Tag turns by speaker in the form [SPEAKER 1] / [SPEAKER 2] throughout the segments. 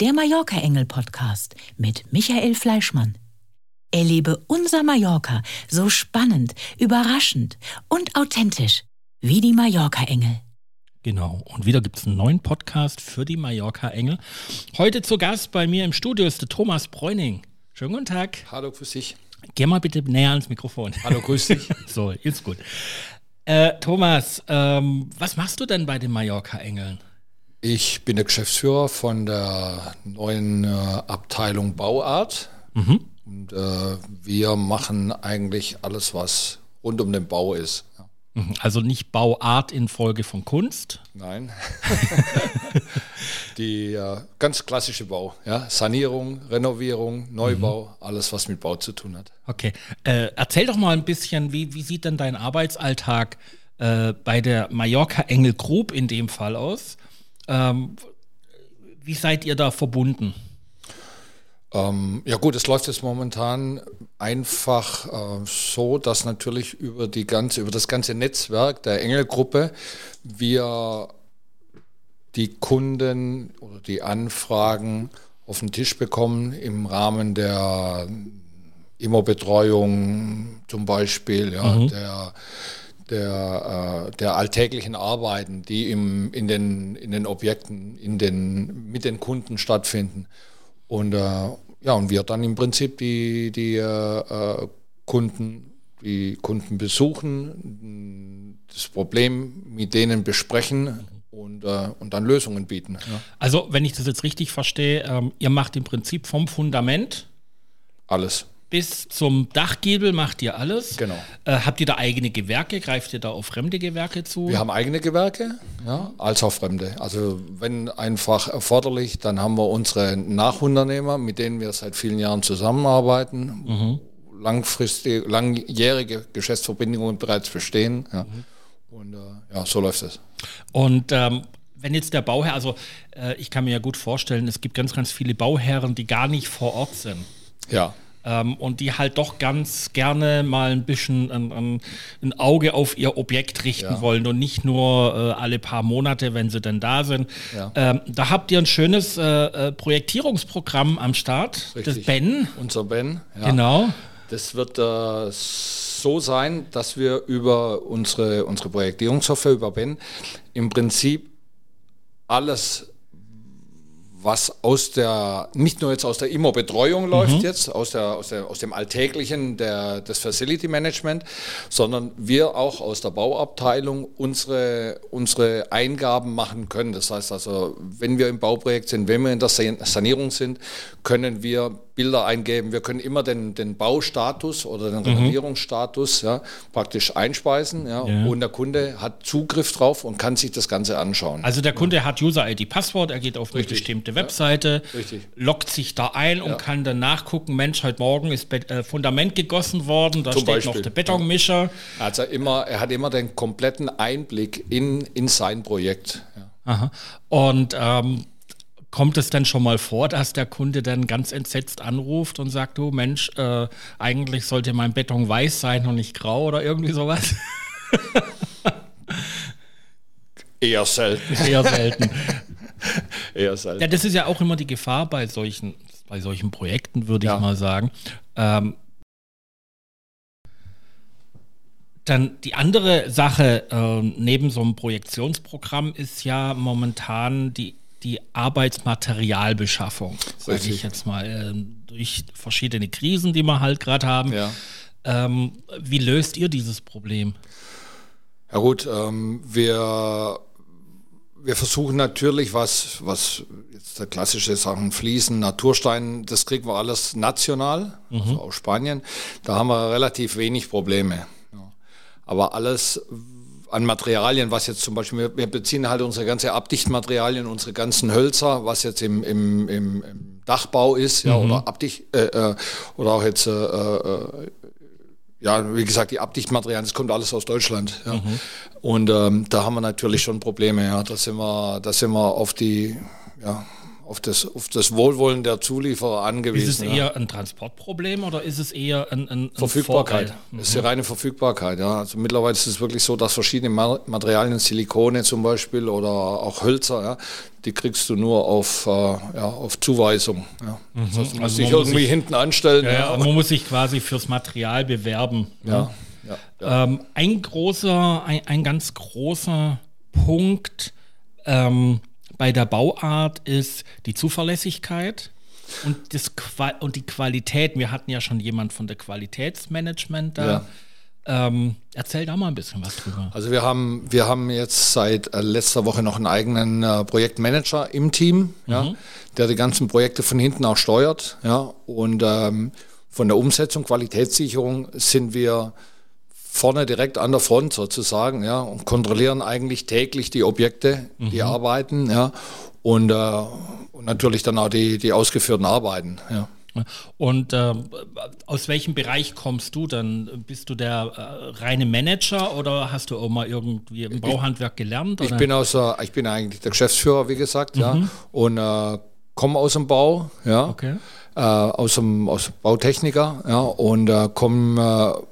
[SPEAKER 1] der Mallorca Engel Podcast mit Michael Fleischmann. Erlebe unser Mallorca so spannend, überraschend und authentisch wie die Mallorca Engel.
[SPEAKER 2] Genau. Und wieder gibt es einen neuen Podcast für die Mallorca Engel. Heute zu Gast bei mir im Studio ist der Thomas Bräuning. Schönen guten Tag.
[SPEAKER 3] Hallo, grüß dich.
[SPEAKER 2] Geh mal bitte näher ans Mikrofon.
[SPEAKER 3] Hallo, grüß dich.
[SPEAKER 2] so, ist gut. Äh, Thomas, ähm, was machst du denn bei den Mallorca Engeln?
[SPEAKER 3] Ich bin der Geschäftsführer von der neuen äh, Abteilung Bauart. Mhm. Und äh, wir machen eigentlich alles, was rund um den Bau ist.
[SPEAKER 2] Mhm. Also nicht Bauart in Folge von Kunst?
[SPEAKER 3] Nein. Die äh, ganz klassische Bau. Ja? Sanierung, Renovierung, Neubau, mhm. alles, was mit Bau zu tun hat.
[SPEAKER 2] Okay. Äh, erzähl doch mal ein bisschen, wie, wie sieht denn dein Arbeitsalltag äh, bei der Mallorca Engel Group in dem Fall aus? Ähm, wie seid ihr da verbunden?
[SPEAKER 3] Ähm, ja gut, es läuft jetzt momentan einfach äh, so, dass natürlich über die ganze, über das ganze Netzwerk der Engelgruppe wir die Kunden oder die Anfragen auf den Tisch bekommen im Rahmen der Immobetreuung zum Beispiel, ja, mhm. der der, äh, der alltäglichen Arbeiten, die im, in, den, in den Objekten, in den, mit den Kunden stattfinden. Und, äh, ja, und wir dann im Prinzip die, die äh, Kunden, die Kunden besuchen, das Problem mit denen besprechen und, äh, und dann Lösungen bieten. Ja.
[SPEAKER 2] Also, wenn ich das jetzt richtig verstehe, ähm, ihr macht im Prinzip vom Fundament
[SPEAKER 3] alles
[SPEAKER 2] bis zum Dachgiebel macht ihr alles.
[SPEAKER 3] Genau.
[SPEAKER 2] Äh, habt ihr da eigene Gewerke? Greift ihr da auf fremde Gewerke zu?
[SPEAKER 3] Wir haben eigene Gewerke, ja, als auch fremde. Also wenn einfach erforderlich, dann haben wir unsere Nachunternehmer, mit denen wir seit vielen Jahren zusammenarbeiten, mhm. langfristige, langjährige Geschäftsverbindungen bereits bestehen. Ja. Mhm. Und äh, ja, so läuft es.
[SPEAKER 2] Und ähm, wenn jetzt der Bauherr, also äh, ich kann mir ja gut vorstellen, es gibt ganz, ganz viele Bauherren, die gar nicht vor Ort sind.
[SPEAKER 3] Ja
[SPEAKER 2] ähm, und die halt doch ganz gerne mal ein bisschen ein, ein, ein Auge auf ihr Objekt richten ja. wollen und nicht nur äh, alle paar Monate, wenn sie denn da sind. Ja. Ähm, da habt ihr ein schönes äh, äh Projektierungsprogramm am Start,
[SPEAKER 3] Richtig. das Ben.
[SPEAKER 2] Unser Ben,
[SPEAKER 3] ja. Genau. Das wird äh, so sein, dass wir über unsere, unsere Projektierungssoftware, über Ben, im Prinzip alles was aus der, nicht nur jetzt aus der Immo-Betreuung läuft mhm. jetzt, aus, der, aus, der, aus dem Alltäglichen der, des Facility Management, sondern wir auch aus der Bauabteilung unsere, unsere Eingaben machen können. Das heißt also, wenn wir im Bauprojekt sind, wenn wir in der Sanierung sind, können wir Bilder eingeben. Wir können immer den, den Baustatus oder den mhm. Renovierungsstatus ja, praktisch einspeisen ja, ja, und der Kunde hat Zugriff drauf und kann sich das Ganze anschauen.
[SPEAKER 2] Also der Kunde hat User-ID, Passwort, er geht auf eine Richtig. bestimmte Webseite, loggt sich da ein und kann dann nachgucken, Mensch, heute Morgen ist Be äh, Fundament gegossen worden, da Zum steht Beispiel. noch der Betonmischer.
[SPEAKER 3] Also immer, er hat immer den kompletten Einblick in, in sein Projekt.
[SPEAKER 2] Aha. Und ähm, Kommt es denn schon mal vor, dass der Kunde dann ganz entsetzt anruft und sagt, du Mensch, äh, eigentlich sollte mein Beton weiß sein und nicht grau oder irgendwie sowas?
[SPEAKER 3] Eher selten.
[SPEAKER 2] Eher selten. Eher selten. Ja, das ist ja auch immer die Gefahr bei solchen, bei solchen Projekten, würde ja. ich mal sagen. Ähm, dann die andere Sache äh, neben so einem Projektionsprogramm ist ja momentan die die Arbeitsmaterialbeschaffung, sage ich jetzt mal, äh, durch verschiedene Krisen, die wir halt gerade haben. Ja. Ähm, wie löst ihr dieses Problem?
[SPEAKER 3] Ja gut, ähm, wir, wir versuchen natürlich, was, was jetzt der klassische Sachen Fliesen, Naturstein, das kriegen wir alles national, mhm. also aus Spanien. Da haben wir relativ wenig Probleme. Ja. Aber alles, an Materialien, was jetzt zum Beispiel, wir, wir beziehen halt unsere ganze Abdichtmaterialien, unsere ganzen Hölzer, was jetzt im, im, im, im Dachbau ist, ja, mhm. oder Abdicht, äh, äh, oder auch jetzt, äh, äh, ja, wie gesagt, die Abdichtmaterialien, das kommt alles aus Deutschland. Ja. Mhm. Und ähm, da haben wir natürlich schon Probleme, ja. Da sind wir, da sind wir auf die, ja, auf das, auf das Wohlwollen der Zulieferer angewiesen.
[SPEAKER 2] Ist es eher ein Transportproblem oder ist es eher ein, ein, ein
[SPEAKER 3] Verfügbarkeit? Mhm. Es ist die reine Verfügbarkeit. Ja. Also mittlerweile ist es wirklich so, dass verschiedene Materialien, Silikone zum Beispiel oder auch Hölzer, ja, die kriegst du nur auf, äh, ja, auf Zuweisung. Ja. Mhm. Das heißt, du musst also dich irgendwie sich, hinten anstellen.
[SPEAKER 2] Ja, ja, man muss sich quasi fürs Material bewerben. Ja. Ähm, ein großer, ein, ein ganz großer Punkt, ähm, bei der Bauart ist die Zuverlässigkeit und, das und die Qualität. Wir hatten ja schon jemand von der Qualitätsmanagement da. Ja. Ähm, erzähl da mal ein bisschen was drüber.
[SPEAKER 3] Also wir haben, wir haben jetzt seit äh, letzter Woche noch einen eigenen äh, Projektmanager im Team, mhm. ja, der die ganzen Projekte von hinten auch steuert. Ja, und ähm, von der Umsetzung, Qualitätssicherung sind wir vorne direkt an der Front sozusagen, ja, und kontrollieren eigentlich täglich die Objekte, mhm. die arbeiten, ja, und, äh, und natürlich dann auch die, die ausgeführten Arbeiten, ja.
[SPEAKER 2] Und äh, aus welchem Bereich kommst du dann? Bist du der äh, reine Manager oder hast du auch mal irgendwie im Bauhandwerk gelernt?
[SPEAKER 3] Oder? Ich bin aus, äh, ich bin eigentlich der Geschäftsführer, wie gesagt, mhm. ja, und äh, komme aus dem Bau, ja, okay. Äh, aus dem aus Bautechniker, ja, und äh, komme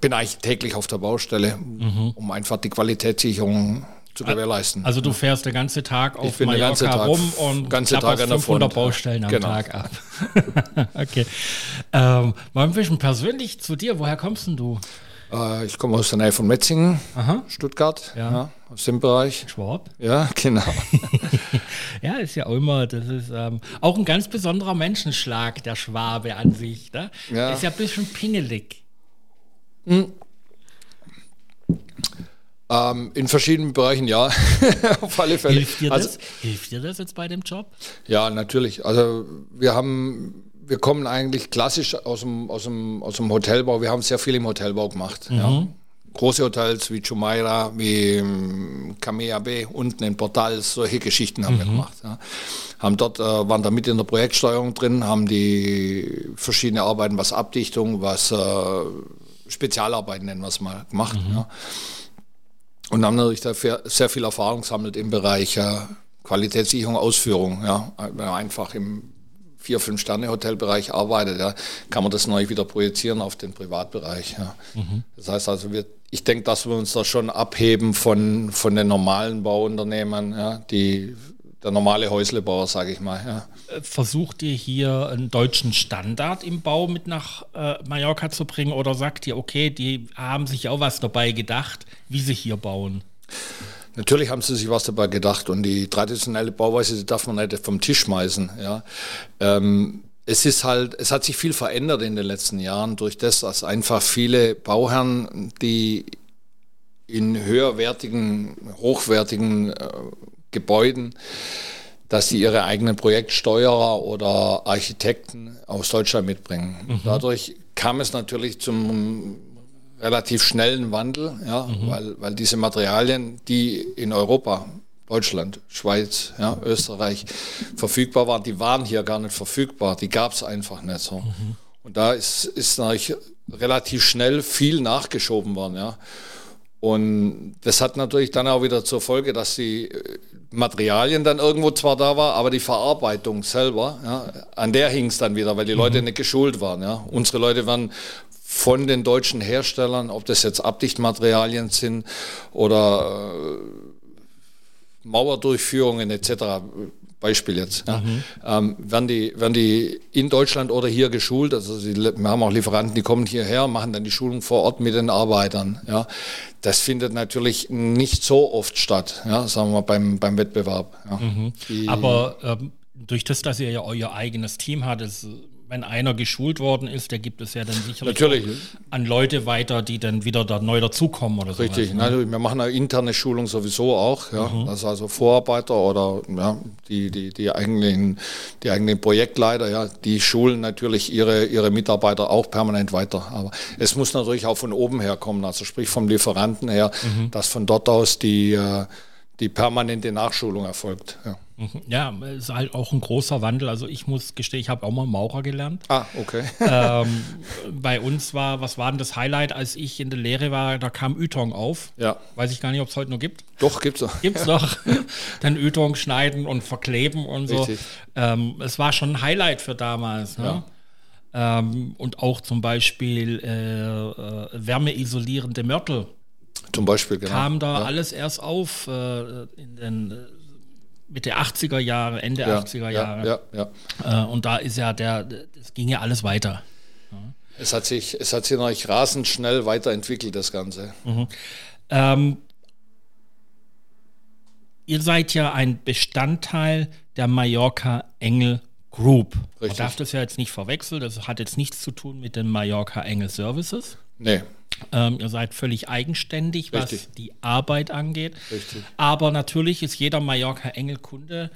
[SPEAKER 3] bin eigentlich täglich auf der Baustelle, mhm. um einfach die Qualitätssicherung zu gewährleisten.
[SPEAKER 2] Also du fährst den ganzen Tag auf Mallorca Tag, rum und
[SPEAKER 3] ganze Tag an der
[SPEAKER 2] 500 Front. Baustellen am genau. Tag ab. okay. Ähm, mal ein bisschen persönlich zu dir. Woher kommst denn du?
[SPEAKER 3] Äh, ich komme aus der Nähe von Metzingen, Aha. Stuttgart, ja. ja. aus dem Bereich.
[SPEAKER 2] Schwab?
[SPEAKER 3] Ja, genau.
[SPEAKER 2] ja, ist ja auch immer, das ist ähm, auch ein ganz besonderer Menschenschlag, der Schwabe an sich. Ne? Ja. Ist ja ein bisschen pingelig. Hm.
[SPEAKER 3] Ähm, in verschiedenen Bereichen ja,
[SPEAKER 2] auf alle Fälle. Hilft dir, also, das? Hilft dir das jetzt bei dem Job?
[SPEAKER 3] Ja, natürlich. Also wir haben, wir kommen eigentlich klassisch aus dem, aus dem, aus dem Hotelbau. Wir haben sehr viel im Hotelbau gemacht. Mhm. Ja. Große Hotels wie Jumeirah, wie Kamea B, unten in Portals, solche Geschichten haben mhm. wir gemacht. Ja. Haben dort, äh, waren da mit in der Projektsteuerung drin, haben die verschiedene Arbeiten, was Abdichtung, was äh, Spezialarbeiten, nennen wir es mal, gemacht. Mhm. Ja. Und haben natürlich dafür sehr viel Erfahrung gesammelt im Bereich äh, Qualitätssicherung, Ausführung. Ja. Wenn man einfach im vier, fünf Sterne Hotelbereich arbeitet, ja, kann man das neu wieder projizieren auf den Privatbereich. Ja. Mhm. Das heißt also, wir, ich denke, dass wir uns da schon abheben von, von den normalen Bauunternehmen, ja, die der normale Häuslebauer, sage ich mal. Ja.
[SPEAKER 2] Versucht ihr hier einen deutschen Standard im Bau mit nach äh, Mallorca zu bringen oder sagt ihr, okay, die haben sich auch was dabei gedacht, wie sie hier bauen?
[SPEAKER 3] Natürlich haben sie sich was dabei gedacht und die traditionelle Bauweise die darf man nicht vom Tisch schmeißen. Ja. Ähm, es ist halt, es hat sich viel verändert in den letzten Jahren durch das, dass einfach viele Bauherren, die in höherwertigen, hochwertigen äh, Gebäuden, dass sie ihre eigenen Projektsteuerer oder Architekten aus Deutschland mitbringen. Mhm. Dadurch kam es natürlich zum relativ schnellen Wandel, ja, mhm. weil, weil diese Materialien, die in Europa, Deutschland, Schweiz, ja, Österreich verfügbar waren, die waren hier gar nicht verfügbar, die gab es einfach nicht so. Mhm. Und da ist, ist natürlich relativ schnell viel nachgeschoben worden. Ja. Und das hat natürlich dann auch wieder zur Folge, dass die äh, Materialien dann irgendwo zwar da war, aber die Verarbeitung selber, ja, an der hing es dann wieder, weil die Leute mhm. nicht geschult waren. Ja. Unsere Leute waren von den deutschen Herstellern, ob das jetzt Abdichtmaterialien sind oder äh, Mauerdurchführungen etc., Beispiel jetzt, ja, mhm. ähm, werden, die, werden die in Deutschland oder hier geschult. Also sie, wir haben auch Lieferanten, die kommen hierher, machen dann die Schulung vor Ort mit den Arbeitern. Ja. Das findet natürlich nicht so oft statt, ja, sagen wir mal beim, beim Wettbewerb. Ja.
[SPEAKER 2] Mhm. Aber ähm, durch das, dass ihr ja euer eigenes Team habt, wenn einer geschult worden ist, der gibt es ja dann sicherlich
[SPEAKER 3] Natürlich.
[SPEAKER 2] an Leute weiter, die dann wieder da neu dazukommen oder
[SPEAKER 3] so. Richtig, sowas, ne? wir machen eine interne Schulung sowieso auch, ja. Mhm. Das also Vorarbeiter oder ja, die, die, die, eigentlichen, die eigentlichen Projektleiter, ja, die schulen natürlich ihre, ihre Mitarbeiter auch permanent weiter. Aber es muss natürlich auch von oben her kommen, also sprich vom Lieferanten her, mhm. dass von dort aus die, äh, die permanente Nachschulung erfolgt. Ja.
[SPEAKER 2] Mhm. Ja, ist halt auch ein großer Wandel. Also ich muss gestehen, ich habe auch mal Maurer gelernt.
[SPEAKER 3] Ah, okay.
[SPEAKER 2] Ähm, bei uns war, was war denn das Highlight, als ich in der Lehre war, da kam Ytong auf.
[SPEAKER 3] Ja.
[SPEAKER 2] Weiß ich gar nicht, ob es heute noch gibt.
[SPEAKER 3] Doch, gibt's noch.
[SPEAKER 2] Gibt's noch. Dann Ytong schneiden und verkleben und so.
[SPEAKER 3] Richtig.
[SPEAKER 2] Ähm, es war schon ein Highlight für damals. Ne? Ähm, und auch zum Beispiel äh, äh, wärmeisolierende Mörtel
[SPEAKER 3] Zum Beispiel, genau.
[SPEAKER 2] kam da
[SPEAKER 3] ja.
[SPEAKER 2] alles erst auf äh, in den äh, Mitte 80er Jahre, Ende
[SPEAKER 3] ja,
[SPEAKER 2] 80er Jahre.
[SPEAKER 3] Ja, ja.
[SPEAKER 2] Äh, und da ist ja der, es ging ja alles weiter.
[SPEAKER 3] Es hat sich, es hat sich natürlich rasend schnell weiterentwickelt, das Ganze.
[SPEAKER 2] Ähm, ihr seid ja ein Bestandteil der Mallorca Engel Group. Man
[SPEAKER 3] Richtig.
[SPEAKER 2] darf das ja jetzt nicht verwechseln, das hat jetzt nichts zu tun mit den Mallorca Engel Services.
[SPEAKER 3] Nee,
[SPEAKER 2] Ähm, ihr seid völlig eigenständig, was
[SPEAKER 3] Richtig.
[SPEAKER 2] die Arbeit angeht.
[SPEAKER 3] Richtig.
[SPEAKER 2] Aber natürlich ist jeder Mallorca Engel Kunde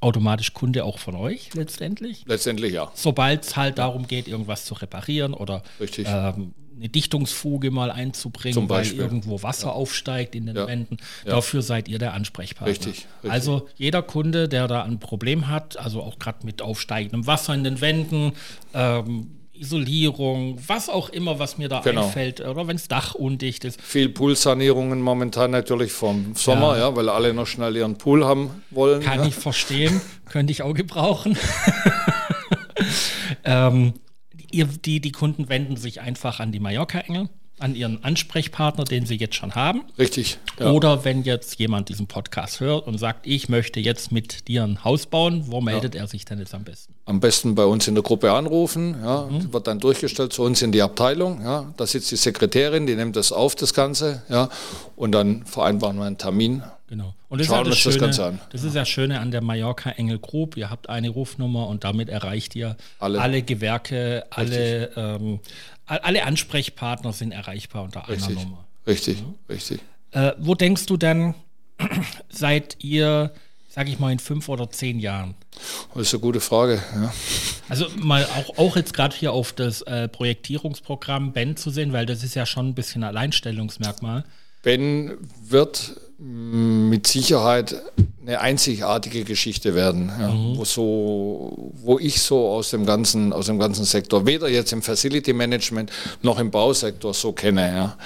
[SPEAKER 2] automatisch Kunde auch von euch letztendlich.
[SPEAKER 3] letztendlich ja.
[SPEAKER 2] Sobald es halt darum geht, irgendwas zu reparieren oder ähm, eine Dichtungsfuge mal einzubringen,
[SPEAKER 3] Zum
[SPEAKER 2] weil
[SPEAKER 3] Beispiel.
[SPEAKER 2] irgendwo Wasser aufsteigt in den
[SPEAKER 3] Ja.
[SPEAKER 2] Wänden.
[SPEAKER 3] Ja.
[SPEAKER 2] Dafür seid ihr der Ansprechpartner.
[SPEAKER 3] Richtig, richtig.
[SPEAKER 2] Also jeder Kunde, der da ein Problem hat, also auch gerade mit aufsteigendem Wasser in den Wänden, ähm, Isolierung, was auch immer, was mir da
[SPEAKER 3] Genau.
[SPEAKER 2] einfällt, oder wenn das Dach undicht ist.
[SPEAKER 3] Viel Poolsanierungen momentan natürlich vom Sommer,
[SPEAKER 2] Ja.
[SPEAKER 3] ja, weil alle noch schnell ihren Pool haben wollen.
[SPEAKER 2] Kann
[SPEAKER 3] ja.
[SPEAKER 2] ich verstehen, könnte ich auch gebrauchen. ähm, ihr, die, die Kunden wenden sich einfach an die Mallorca-Engel, an ihren Ansprechpartner, den sie jetzt schon haben.
[SPEAKER 3] Richtig. Ja.
[SPEAKER 2] Oder wenn jetzt jemand diesen Podcast hört und sagt, ich möchte jetzt mit dir ein Haus bauen, wo meldet er sich denn jetzt am besten?
[SPEAKER 3] Am besten bei uns in der Gruppe anrufen, ja,
[SPEAKER 2] Mhm.
[SPEAKER 3] wird dann durchgestellt zu uns in die Abteilung. Ja. Da sitzt die Sekretärin, die nimmt das auf, das Ganze, ja, und dann vereinbaren wir einen Termin.
[SPEAKER 2] Genau. Und das
[SPEAKER 3] Schauen
[SPEAKER 2] ist ja das,
[SPEAKER 3] uns das
[SPEAKER 2] Schöne,
[SPEAKER 3] Ganze an.
[SPEAKER 2] Das ist ja Schöne an der Mallorca Engel Group. Ihr habt eine Rufnummer und damit erreicht ihr alle,
[SPEAKER 3] Alle.
[SPEAKER 2] Gewerke, alle, ähm, alle Ansprechpartner sind erreichbar unter einer
[SPEAKER 3] Richtig.
[SPEAKER 2] Nummer.
[SPEAKER 3] Richtig,
[SPEAKER 2] Mhm.
[SPEAKER 3] richtig.
[SPEAKER 2] Äh, wo denkst du denn, seid ihr, sag ich mal, in fünf oder zehn Jahren?
[SPEAKER 3] Das ist eine gute Frage. Ja.
[SPEAKER 2] Also mal auch, auch jetzt gerade hier auf das äh, Projektierungsprogramm Ben zu sehen, weil das ist ja schon ein bisschen Alleinstellungsmerkmal.
[SPEAKER 3] Ben wird mit Sicherheit eine einzigartige Geschichte werden, ja, wo, so, wo ich so aus dem, ganzen, aus dem ganzen Sektor, weder jetzt im Facility Management noch im Bausektor so kenne. Ja.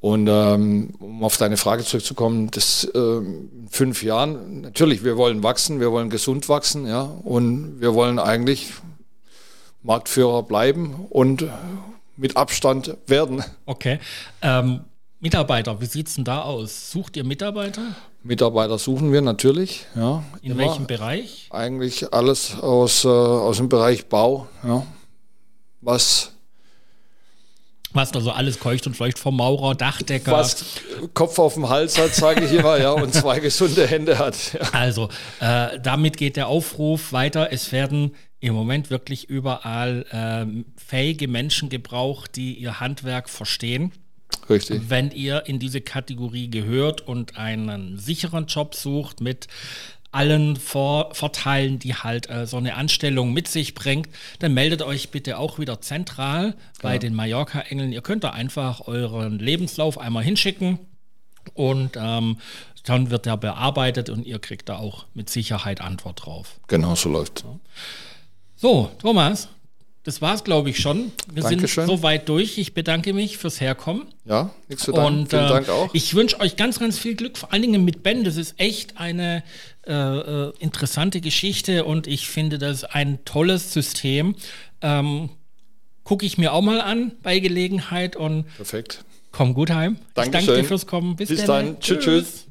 [SPEAKER 3] Und ähm, um auf deine Frage zurückzukommen, das in fünf Jahren, natürlich, wir wollen wachsen, wir wollen gesund wachsen, ja, und wir wollen eigentlich Marktführer bleiben und mit Abstand werden.
[SPEAKER 2] Okay. Ähm, Mitarbeiter, wie sieht es denn da aus? Sucht ihr Mitarbeiter?
[SPEAKER 3] Mitarbeiter suchen wir natürlich, ja.
[SPEAKER 2] In
[SPEAKER 3] immer.
[SPEAKER 2] welchem Bereich?
[SPEAKER 3] Eigentlich alles aus, äh, aus dem Bereich Bau, ja. Was,
[SPEAKER 2] Was da so alles keucht und fleucht vom Maurer, Dachdecker.
[SPEAKER 3] was Kopf auf dem Hals hat, sage ich immer, ja, und zwei gesunde Hände hat. Ja.
[SPEAKER 2] Also, äh, damit geht der Aufruf weiter. Es werden im Moment wirklich überall ähm, fähige Menschen gebraucht, die ihr Handwerk verstehen.
[SPEAKER 3] Richtig.
[SPEAKER 2] Wenn ihr in diese Kategorie gehört und einen sicheren Job sucht mit allen Vor Vorteilen, die halt äh, so eine Anstellung mit sich bringt, dann meldet euch bitte auch wieder zentral bei den Mallorca-Engeln. Ihr könnt da einfach euren Lebenslauf einmal hinschicken und ähm, dann wird der bearbeitet und ihr kriegt da auch mit Sicherheit Antwort drauf.
[SPEAKER 3] Genau so läuft.
[SPEAKER 2] So, Thomas, das war's, glaube ich, schon. Wir
[SPEAKER 3] Dankeschön.
[SPEAKER 2] sind so weit durch. Ich bedanke mich fürs Herkommen.
[SPEAKER 3] Ja, nichts zu danken.
[SPEAKER 2] Und
[SPEAKER 3] Vielen
[SPEAKER 2] äh,
[SPEAKER 3] Dank auch.
[SPEAKER 2] ich wünsche euch ganz, ganz viel Glück, vor allen Dingen mit Ben. Das ist echt eine äh, äh, interessante Geschichte und ich finde das ein tolles System. Ähm, Gucke ich mir auch mal an bei Gelegenheit und
[SPEAKER 3] Perfekt.
[SPEAKER 2] komm gut heim. Ich danke
[SPEAKER 3] Dankeschön.
[SPEAKER 2] dir fürs Kommen. Bis,
[SPEAKER 3] Bis
[SPEAKER 2] dann.
[SPEAKER 3] dann. Tschüss, tschüss.